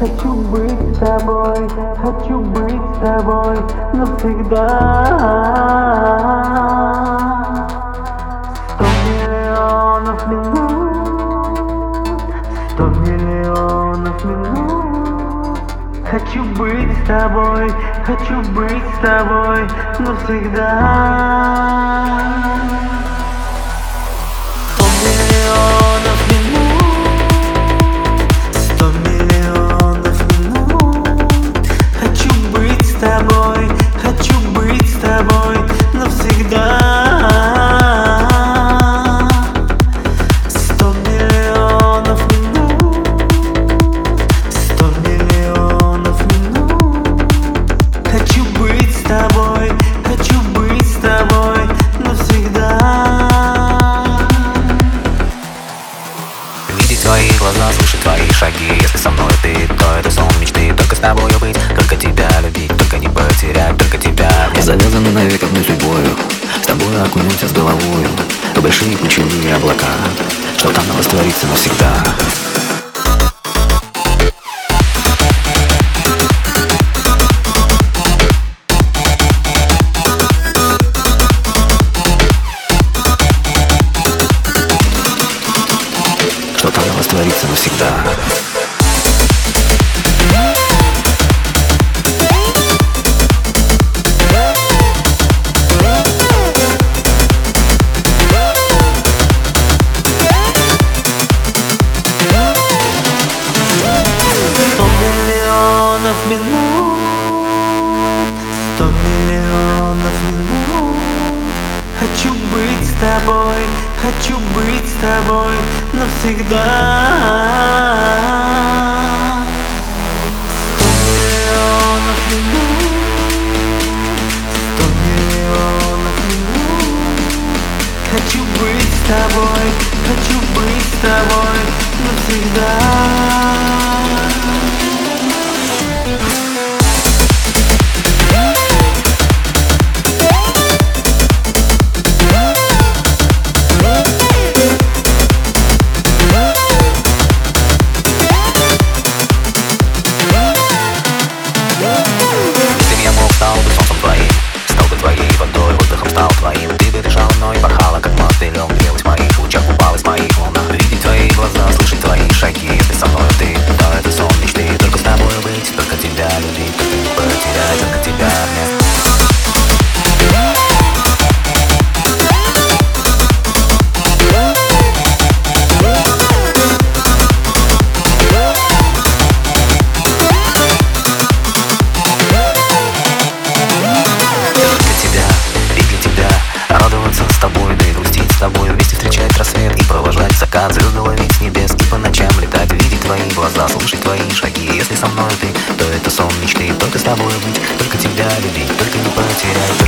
Хочу быть с тобой, хочу быть с тобой навсегда. Хочу быть с тобой, хочу быть с тобой навсегда. Шаги. Если со мной ты, то это сон мечты. Только с тобой быть, только тебя любить. Только не потерять, только тебя. Я завязаны навек одной судьбою С тобой окунемся с головою В большие пучины облака. Что там растворится навсегда Что там растворится навсегда. Хочу быть с тобой, хочу быть с тобой навсегда. Хочу быть с тобой, хочу быть с тобой навсегда. mouth like закат Звезды ловить с небес и по ночам летать Видеть твои глаза, слушать твои шаги. Если со мной ты, то это сон мечты. Только с тобой быть, только тебя любить Только не потерять,